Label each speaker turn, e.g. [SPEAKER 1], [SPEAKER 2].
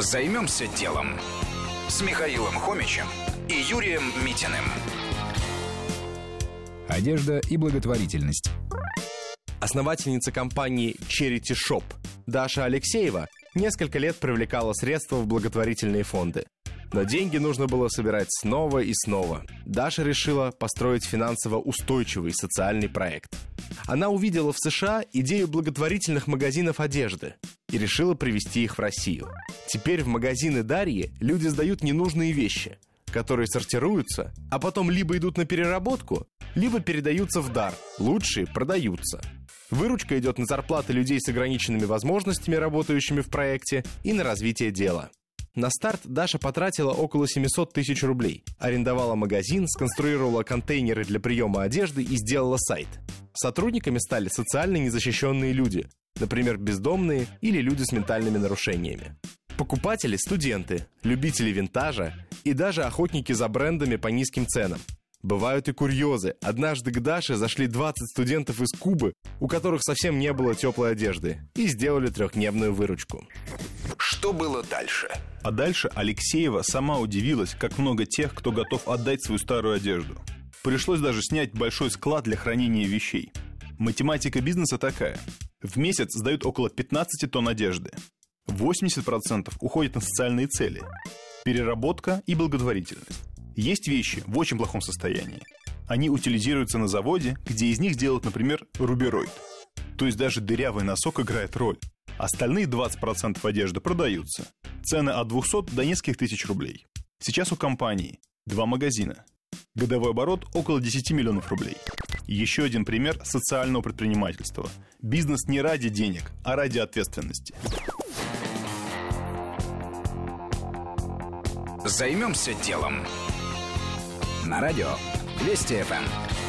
[SPEAKER 1] Займемся делом с Михаилом Хомичем и Юрием Митиным.
[SPEAKER 2] Одежда и благотворительность.
[SPEAKER 3] Основательница компании Charity Shop Даша Алексеева несколько лет привлекала средства в благотворительные фонды. Но деньги нужно было собирать снова и снова. Даша решила построить финансово устойчивый социальный проект. Она увидела в США идею благотворительных магазинов одежды и решила привезти их в Россию. Теперь в магазины Дарьи люди сдают ненужные вещи, которые сортируются, а потом либо идут на переработку, либо передаются в дар. Лучшие продаются. Выручка идет на зарплаты людей с ограниченными возможностями, работающими в проекте, и на развитие дела. На старт Даша потратила около 700 тысяч рублей, арендовала магазин, сконструировала контейнеры для приема одежды и сделала сайт. Сотрудниками стали социально незащищенные люди, например, бездомные или люди с ментальными нарушениями. Покупатели – студенты, любители винтажа и даже охотники за брендами по низким ценам. Бывают и курьезы. Однажды к Даше зашли 20 студентов из Кубы, у которых совсем не было теплой одежды, и сделали трехдневную выручку.
[SPEAKER 1] Что было дальше?
[SPEAKER 4] А дальше Алексеева сама удивилась, как много тех, кто готов отдать свою старую одежду. Пришлось даже снять большой склад для хранения вещей. Математика бизнеса такая. В месяц сдают около 15 тонн одежды. 80% уходит на социальные цели. Переработка и благотворительность. Есть вещи в очень плохом состоянии. Они утилизируются на заводе, где из них делают, например, рубероид. То есть даже дырявый носок играет роль. Остальные 20% одежды продаются. Цены от 200 до нескольких тысяч рублей. Сейчас у компании два магазина. Годовой оборот около 10 миллионов рублей. Еще один пример социального предпринимательства. Бизнес не ради денег, а ради ответственности.
[SPEAKER 1] Займемся делом. На радио Вести ФМ.